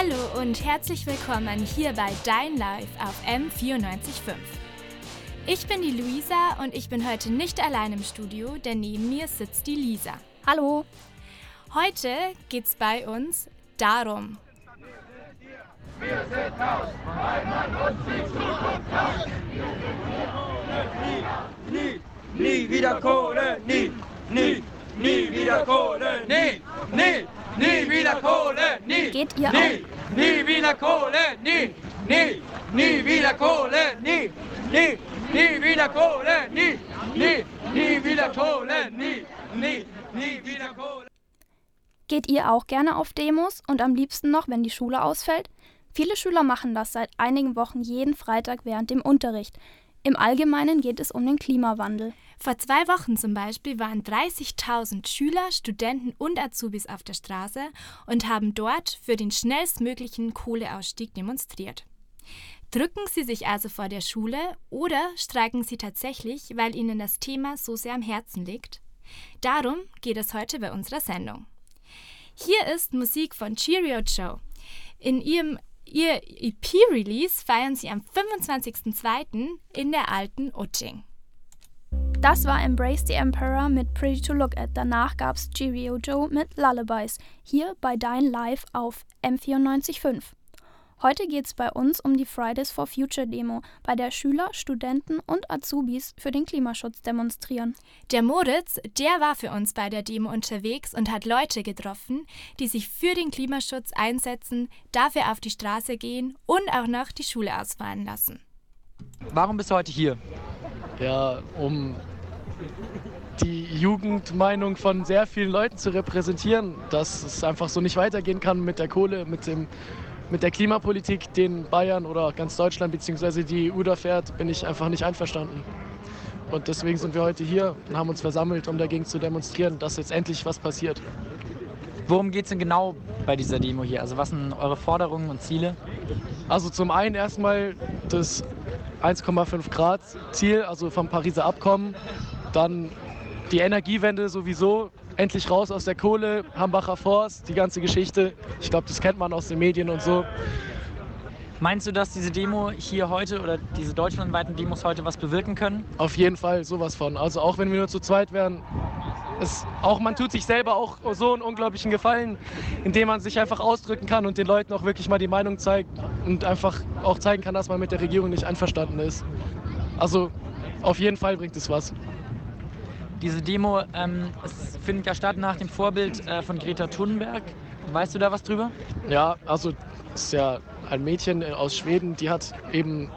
Hallo und herzlich willkommen hier bei Dein Live auf M945. Ich bin die Luisa und ich bin heute nicht allein im Studio, denn neben mir sitzt die Lisa. Hallo. Heute geht's bei uns darum. Wir sind Haus, weil man uns die Zukunft klaut. Nie, nie, nie wieder Kohle, nie, nie, nie wieder Kohle, nie, nie, nie wieder Kohle, nie. Geht ihr nie, nie wieder Kohle, nie, nie, nie wieder Kohle, nie, nie, nie wieder Kohle, nie, nie, nie wieder Kohle, nie, nie, nie wieder Kohle. Geht ihr auch gerne auf Demos und am liebsten noch, wenn die Schule ausfällt? Viele Schüler machen das seit einigen Wochen jeden Freitag während dem Unterricht. Im Allgemeinen geht es um den Klimawandel. Vor zwei Wochen zum Beispiel waren 30.000 Schüler, Studenten und Azubis auf der Straße und haben dort für den schnellstmöglichen Kohleausstieg demonstriert. Drücken Sie sich also vor der Schule oder streiken Sie tatsächlich, weil Ihnen das Thema so sehr am Herzen liegt? Darum geht es heute bei unserer Sendung. Hier ist Musik von Cheerio Joe. In ihrem ihr EP-Release feiern sie am 25.02. in der alten Utting. Das war Embrace the Emperor mit Pretty to Look at. Danach gab's Cheerio Joe mit Lullabies. Hier bei Dein Live auf M945. Heute geht es bei uns um die Fridays for Future Demo, bei der Schüler, Studenten und Azubis für den Klimaschutz demonstrieren. Der Moritz, der war für uns bei der Demo unterwegs und hat Leute getroffen, die sich für den Klimaschutz einsetzen, dafür auf die Straße gehen und auch noch die Schule ausfallen lassen. Warum bist du heute hier? Ja, um die Jugendmeinung von sehr vielen Leuten zu repräsentieren, dass es einfach so nicht weitergehen kann mit der Kohle, mit dem mit der Klimapolitik, den Bayern oder ganz Deutschland bzw. die EU da fährt, bin ich einfach nicht einverstanden. Und deswegen sind wir heute hier und haben uns versammelt, um dagegen zu demonstrieren, dass jetzt endlich was passiert. Worum geht es denn genau bei dieser Demo hier? Also was sind eure Forderungen und Ziele? Also zum einen erstmal das 1,5 Grad Ziel, also vom Pariser Abkommen. Dann die Energiewende sowieso, endlich raus aus der Kohle, Hambacher Forst, die ganze Geschichte. Ich glaube, das kennt man aus den Medien und so. Meinst du, dass diese Demo hier heute oder diese deutschlandweiten Demos heute was bewirken können? Auf jeden Fall sowas von. Also auch wenn wir nur zu zweit wären, es, auch man tut sich selber auch so einen unglaublichen Gefallen, indem man sich einfach ausdrücken kann und den Leuten auch wirklich mal die Meinung zeigt und einfach auch zeigen kann, dass man mit der Regierung nicht einverstanden ist. Also auf jeden Fall bringt es was. Diese Demo ähm, findet ja statt nach dem Vorbild äh, von Greta Thunberg. Weißt du da was drüber? Ja, also es ist ja ein Mädchen aus Schweden, die hat eben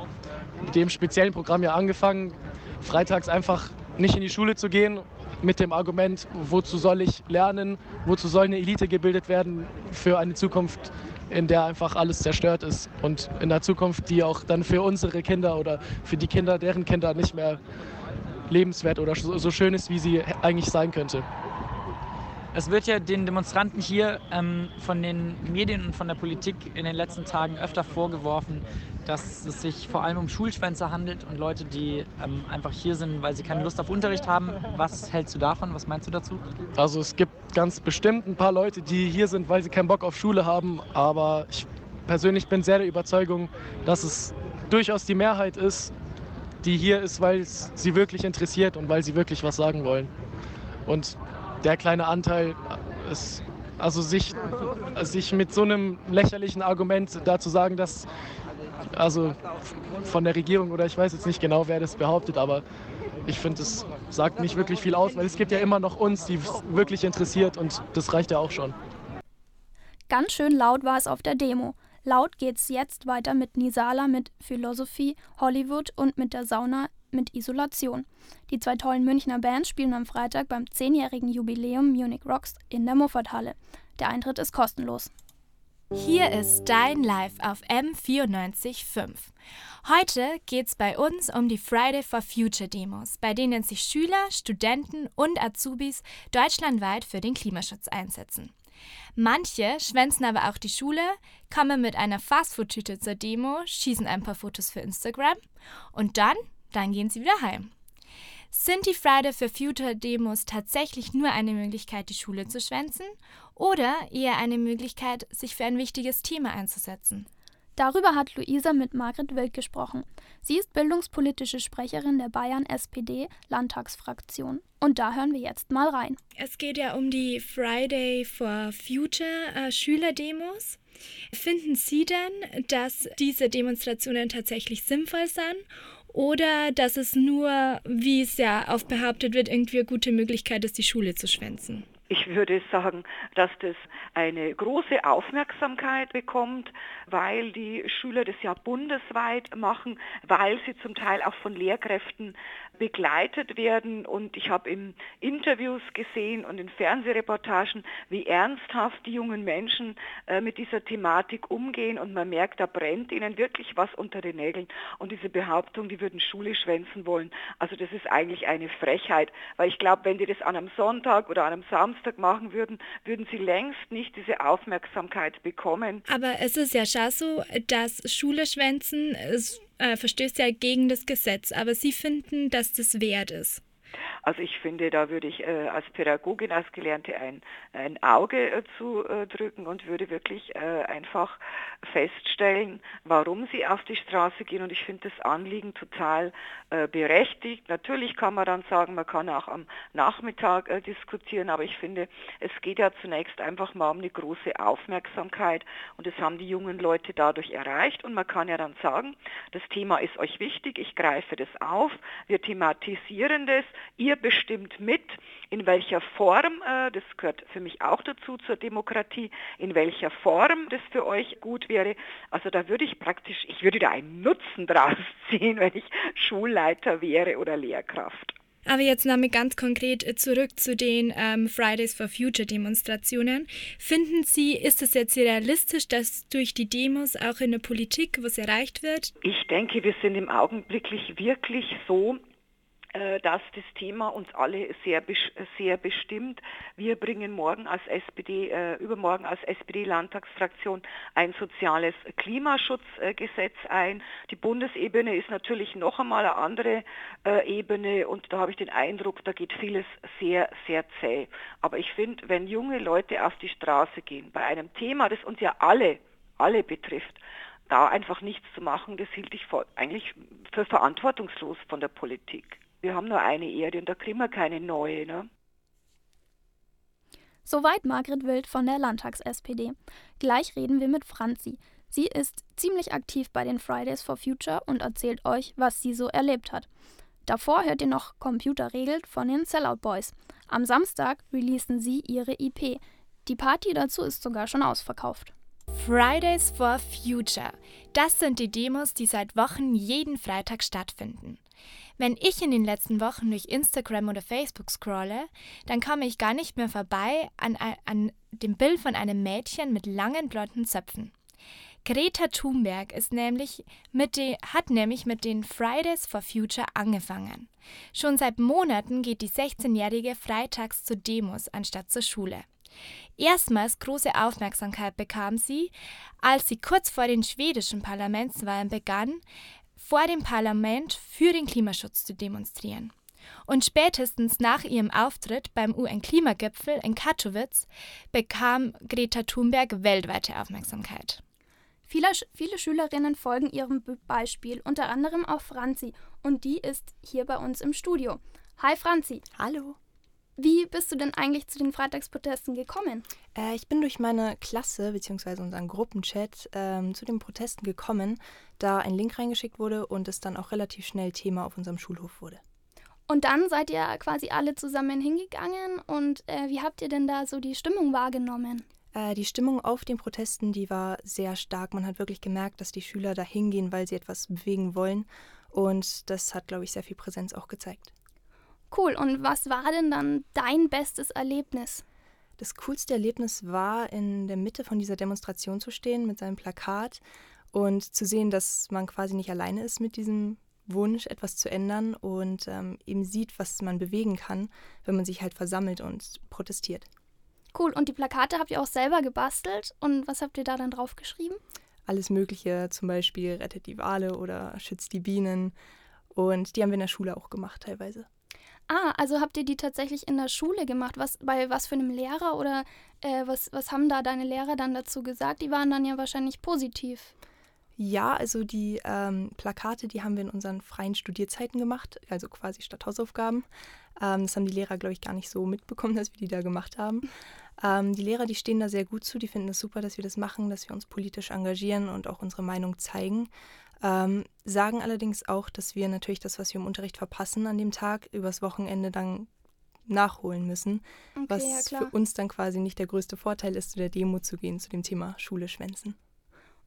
mit dem speziellen Programm ja angefangen, freitags einfach nicht in die Schule zu gehen mit dem Argument, wozu soll ich lernen, wozu soll eine Elite gebildet werden für eine Zukunft, in der einfach alles zerstört ist und in der Zukunft, die auch dann für unsere Kinder oder für die Kinder, deren Kinder nicht mehr lebenswert oder so schön ist, wie sie eigentlich sein könnte. Es wird ja den Demonstranten hier ähm, von den Medien und von der Politik in den letzten Tagen öfter vorgeworfen, dass es sich vor allem um Schulschwänzer handelt und Leute, die ähm, einfach hier sind, weil sie keine Lust auf Unterricht haben. Was hältst du davon? Was meinst du dazu? Also es gibt ganz bestimmt ein paar Leute, die hier sind, weil sie keinen Bock auf Schule haben. Aber ich persönlich bin sehr der Überzeugung, dass es durchaus die Mehrheit ist, die hier ist, weil es sie wirklich interessiert und weil sie wirklich was sagen wollen. Und der kleine Anteil ist, also sich, sich mit so einem lächerlichen Argument dazu sagen, dass also von der Regierung oder ich weiß jetzt nicht genau, wer das behauptet, aber ich finde, es sagt nicht wirklich viel aus, weil es gibt ja immer noch uns, die es wirklich interessiert und das reicht ja auch schon. Ganz schön laut war es auf der Demo. Laut geht's jetzt weiter mit Nisala, mit Philosophie, Hollywood und mit der Sauna mit Isolation. Die zwei tollen Münchner Bands spielen am Freitag beim zehnjährigen Jubiläum Munich Rocks in der Muffathalle. Der Eintritt ist kostenlos. Hier ist dein Live auf M945. Heute geht's bei uns um die Friday for Future Demos, bei denen sich Schüler, Studenten und Azubis deutschlandweit für den Klimaschutz einsetzen. Manche schwänzen aber auch die Schule, kommen mit einer Fastfood-Tüte zur Demo, schießen ein paar Fotos für Instagram und dann, dann gehen sie wieder heim. Sind die Friday for Future Demos tatsächlich nur eine Möglichkeit, die Schule zu schwänzen oder eher eine Möglichkeit, sich für ein wichtiges Thema einzusetzen? Darüber hat Luisa mit Margret Wild gesprochen. Sie ist bildungspolitische Sprecherin der Bayern SPD Landtagsfraktion. Und da hören wir jetzt mal rein. Es geht ja um die Friday for Future äh, Schülerdemos. Finden Sie denn, dass diese Demonstrationen tatsächlich sinnvoll sind oder dass es nur, wie es ja oft behauptet wird, irgendwie eine gute Möglichkeit ist, die Schule zu schwänzen? Ich würde sagen, dass das eine große Aufmerksamkeit bekommt, weil die Schüler das ja bundesweit machen, weil sie zum Teil auch von Lehrkräften begleitet werden. Und ich habe in Interviews gesehen und in Fernsehreportagen, wie ernsthaft die jungen Menschen äh, mit dieser Thematik umgehen. Und man merkt, da brennt ihnen wirklich was unter den Nägeln. Und diese Behauptung, die würden Schule schwänzen wollen, also das ist eigentlich eine Frechheit. Weil ich glaube, wenn die das an einem Sonntag oder an einem Samstag machen würden, würden sie längst nicht diese Aufmerksamkeit bekommen. Aber es ist ja schon so, dass Schule schwänzen äh, verstößt ja gegen das Gesetz, aber Sie finden, dass das wert ist. Also ich finde, da würde ich äh, als Pädagogin, als Gelernte ein, ein Auge äh, zudrücken und würde wirklich äh, einfach feststellen, warum sie auf die Straße gehen. Und ich finde das Anliegen total äh, berechtigt. Natürlich kann man dann sagen, man kann auch am Nachmittag äh, diskutieren, aber ich finde, es geht ja zunächst einfach mal um eine große Aufmerksamkeit und das haben die jungen Leute dadurch erreicht. Und man kann ja dann sagen, das Thema ist euch wichtig, ich greife das auf, wir thematisieren das, ihr bestimmt mit, in welcher Form, äh, das gehört für mich auch dazu zur Demokratie, in welcher Form das für euch gut wäre. Also da würde ich praktisch, ich würde da einen Nutzen draus ziehen, wenn ich Schulleiter wäre oder Lehrkraft. Aber jetzt nochmal ganz konkret äh, zurück zu den ähm, Fridays for Future Demonstrationen. Finden Sie, ist es jetzt realistisch, dass durch die Demos auch in der Politik was erreicht wird? Ich denke, wir sind im Augenblick wirklich so dass das Thema uns alle sehr, sehr bestimmt. Wir bringen morgen als SPD, äh, übermorgen als SPD-Landtagsfraktion ein soziales Klimaschutzgesetz ein. Die Bundesebene ist natürlich noch einmal eine andere äh, Ebene und da habe ich den Eindruck, da geht vieles sehr, sehr zäh. Aber ich finde, wenn junge Leute auf die Straße gehen, bei einem Thema, das uns ja alle, alle betrifft, da einfach nichts zu machen, das hielt ich vor, eigentlich für verantwortungslos von der Politik wir haben nur eine Erde und da kriegen wir keine neue. Ne? Soweit Margret Wild von der Landtags-SPD. Gleich reden wir mit Franzi. Sie ist ziemlich aktiv bei den Fridays for Future und erzählt euch, was sie so erlebt hat. Davor hört ihr noch Computer regelt von den Sellout Boys. Am Samstag releasen sie ihre IP. Die Party dazu ist sogar schon ausverkauft. Fridays for Future. Das sind die Demos, die seit Wochen jeden Freitag stattfinden. Wenn ich in den letzten Wochen durch Instagram oder Facebook scrolle, dann komme ich gar nicht mehr vorbei an, an dem Bild von einem Mädchen mit langen blonden Zöpfen. Greta Thunberg ist nämlich mit de, hat nämlich mit den Fridays for Future angefangen. Schon seit Monaten geht die 16-Jährige freitags zu Demos anstatt zur Schule. Erstmals große Aufmerksamkeit bekam sie, als sie kurz vor den schwedischen Parlamentswahlen begann, vor dem Parlament für den Klimaschutz zu demonstrieren. Und spätestens nach ihrem Auftritt beim UN-Klimagipfel in Katowice bekam Greta Thunberg weltweite Aufmerksamkeit. Viele, viele Schülerinnen folgen ihrem Beispiel, unter anderem auch Franzi, und die ist hier bei uns im Studio. Hi Franzi. Hallo. Wie bist du denn eigentlich zu den Freitagsprotesten gekommen? Äh, ich bin durch meine Klasse bzw. unseren Gruppenchat ähm, zu den Protesten gekommen, da ein Link reingeschickt wurde und es dann auch relativ schnell Thema auf unserem Schulhof wurde. Und dann seid ihr quasi alle zusammen hingegangen und äh, wie habt ihr denn da so die Stimmung wahrgenommen? Äh, die Stimmung auf den Protesten, die war sehr stark. Man hat wirklich gemerkt, dass die Schüler da hingehen, weil sie etwas bewegen wollen. Und das hat, glaube ich, sehr viel Präsenz auch gezeigt. Cool. Und was war denn dann dein bestes Erlebnis? Das coolste Erlebnis war, in der Mitte von dieser Demonstration zu stehen mit seinem Plakat und zu sehen, dass man quasi nicht alleine ist mit diesem Wunsch, etwas zu ändern und ähm, eben sieht, was man bewegen kann, wenn man sich halt versammelt und protestiert. Cool. Und die Plakate habt ihr auch selber gebastelt. Und was habt ihr da dann drauf geschrieben? Alles Mögliche, zum Beispiel rettet die Wale oder schützt die Bienen. Und die haben wir in der Schule auch gemacht teilweise. Ah, also habt ihr die tatsächlich in der Schule gemacht? Was, bei was für einem Lehrer oder äh, was, was haben da deine Lehrer dann dazu gesagt? Die waren dann ja wahrscheinlich positiv. Ja, also die ähm, Plakate, die haben wir in unseren freien Studierzeiten gemacht, also quasi statt Hausaufgaben. Ähm, das haben die Lehrer, glaube ich, gar nicht so mitbekommen, dass wir die da gemacht haben. Ähm, die Lehrer, die stehen da sehr gut zu, die finden es super, dass wir das machen, dass wir uns politisch engagieren und auch unsere Meinung zeigen. Ähm, sagen allerdings auch, dass wir natürlich das, was wir im Unterricht verpassen an dem Tag, übers Wochenende dann nachholen müssen, Okay, was ja für uns dann quasi nicht der größte Vorteil ist, zu der Demo zu gehen, zu dem Thema Schule schwänzen.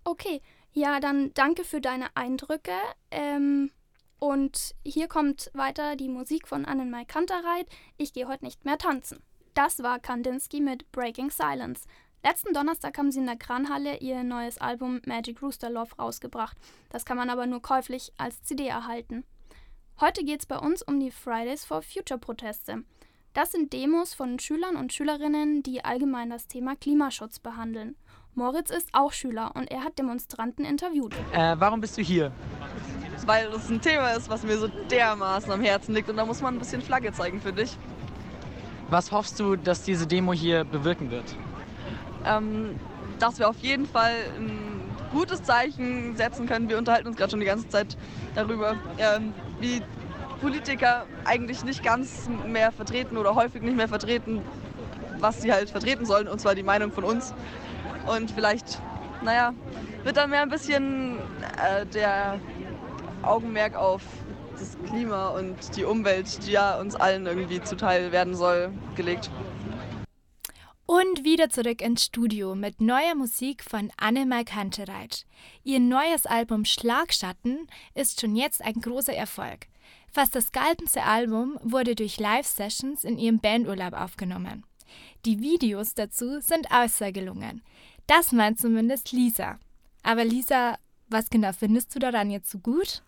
Okay, ja, dann danke für deine Eindrücke. Ähm, und hier kommt weiter die Musik von Annenmai Kantereit. Ich gehe heute nicht mehr tanzen. Das war Kandinsky mit Breaking Silence. Letzten Donnerstag haben sie in der Kranhalle ihr neues Album Magic Rooster Love rausgebracht. Das kann man aber nur käuflich als CD erhalten. Heute geht es bei uns um die Fridays for Future Proteste. Das sind Demos von Schülern und Schülerinnen, die allgemein das Thema Klimaschutz behandeln. Moritz ist auch Schüler und er hat Demonstranten interviewt. Äh, warum bist du hier? weil das ein Thema ist, was mir so dermaßen am Herzen liegt und da muss man ein bisschen Flagge zeigen, finde ich. Was hoffst du, dass diese Demo hier bewirken wird? Ähm, dass wir auf jeden Fall ein gutes Zeichen setzen können. Wir unterhalten uns gerade schon die ganze Zeit darüber, ähm, wie Politiker eigentlich nicht ganz mehr vertreten oder häufig nicht mehr vertreten, was sie halt vertreten sollen, und zwar die Meinung von uns. Und vielleicht, naja, wird dann mehr ein bisschen äh, der Augenmerk auf das Klima und die Umwelt, die ja uns allen irgendwie zuteil werden soll, gelegt. Und wieder zurück ins Studio mit neuer Musik von Annemai Kantereit. Ihr neues Album Schlagschatten ist schon jetzt ein großer Erfolg. Fast das ganze Album wurde durch Live-Sessions in ihrem Bandurlaub aufgenommen. Die Videos dazu sind außer gelungen. Das meint zumindest Lisa. Aber Lisa, was genau findest du daran jetzt so gut?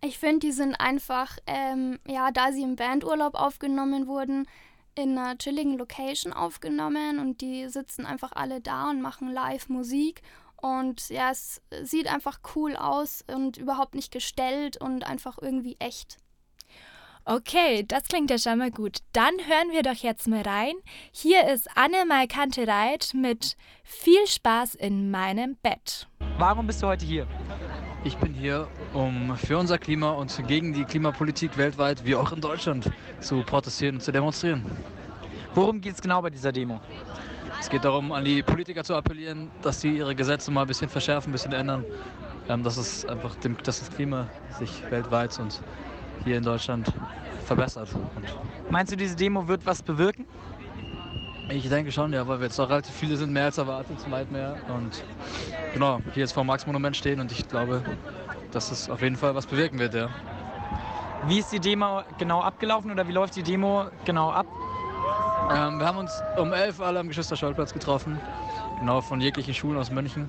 Ich finde, die sind einfach, ähm, ja, da sie im Bandurlaub aufgenommen wurden, in einer chilligen Location aufgenommen und die sitzen einfach alle da und machen live Musik. Und ja, es sieht einfach cool aus und überhaupt nicht gestellt und einfach irgendwie echt. Okay, das klingt ja schon mal gut. Dann hören wir doch jetzt mal rein. Hier ist Annemai Kantereit mit Viel Spaß in meinem Bett. Warum bist du heute hier? Ich bin hier, um für unser Klima und gegen die Klimapolitik weltweit, wie auch in Deutschland, zu protestieren und zu demonstrieren. Worum geht es genau bei dieser Demo? Es geht darum, an die Politiker zu appellieren, dass sie ihre Gesetze mal ein bisschen verschärfen, ein bisschen ändern, ähm, dass es einfach dem, dass das Klima sich weltweit und hier in Deutschland verbessert. Und Meinst du, diese Demo wird was bewirken? ich denke schon, ja, weil wir jetzt auch relativ viele sind, mehr als erwartet, weit mehr. Und genau, hier jetzt vor dem Max-Monument stehen und ich glaube, dass es auf jeden Fall was bewirken wird, ja. Wie ist die Demo genau abgelaufen oder wie läuft die Demo genau ab? Ähm, wir haben uns um 11 alle am Geschwister-Scholl-Platz getroffen. Genau, von jeglichen Schulen aus München.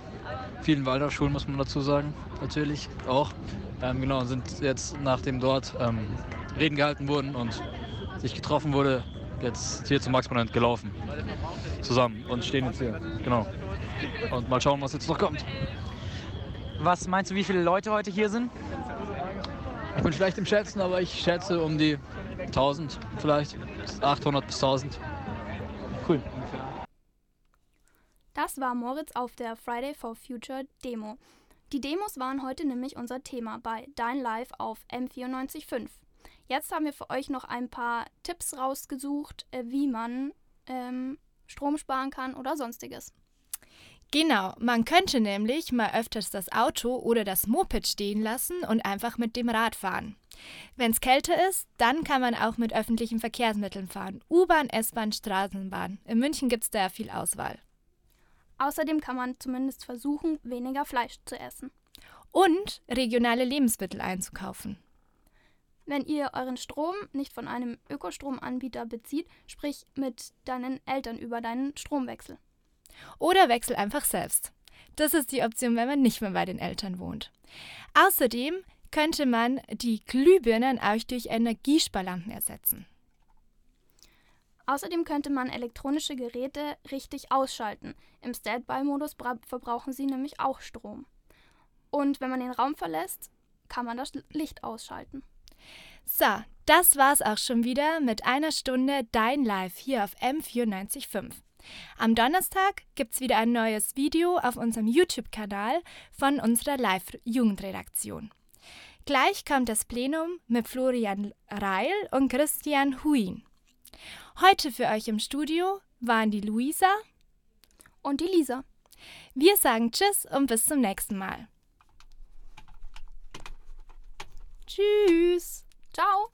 Vielen Waldorfschulen muss man dazu sagen, natürlich auch. Ähm, genau, sind jetzt, nachdem dort ähm, Reden gehalten wurden und sich getroffen wurde, jetzt hier zum Max-Monument gelaufen. Zusammen und stehen jetzt hier. Genau. Und mal schauen, was jetzt noch kommt. Was meinst du, wie viele Leute heute hier sind? Ich bin schlecht im Schätzen, aber ich schätze um die 1000 vielleicht. 800 bis 1000. Cool. Das war Moritz auf der Friday for Future Demo. Die Demos waren heute nämlich unser Thema bei Dein Live auf M945. Jetzt haben wir für euch noch ein paar Tipps rausgesucht, äh, wie man ähm, Strom sparen kann oder sonstiges. Genau, man könnte nämlich mal öfters das Auto oder das Moped stehen lassen und einfach mit dem Rad fahren. Wenn es kälter ist, dann kann man auch mit öffentlichen Verkehrsmitteln fahren. U-Bahn, S-Bahn, Straßenbahn. In München gibt es da ja viel Auswahl. Außerdem kann man zumindest versuchen, weniger Fleisch zu essen. Und regionale Lebensmittel einzukaufen. Wenn ihr euren Strom nicht von einem Ökostromanbieter bezieht, sprich mit deinen Eltern über deinen Stromwechsel. Oder wechsel einfach selbst. Das ist die Option, wenn man nicht mehr bei den Eltern wohnt. Außerdem könnte man die Glühbirnen auch durch Energiesparlampen ersetzen. Außerdem könnte man elektronische Geräte richtig ausschalten. Im Standby-Modus bra- verbrauchen sie nämlich auch Strom. Und wenn man den Raum verlässt, kann man das Licht ausschalten. So, das war's auch schon wieder mit einer Stunde Dein Live hier auf M945. Am Donnerstag gibt's wieder ein neues Video auf unserem YouTube-Kanal von unserer Live-Jugendredaktion. Gleich kommt das Plenum mit Florian Reil und Christian Huin. Heute für euch im Studio waren die Luisa Und die Lisa. Wir sagen Tschüss und bis zum nächsten Mal. Tschüss. Ciao.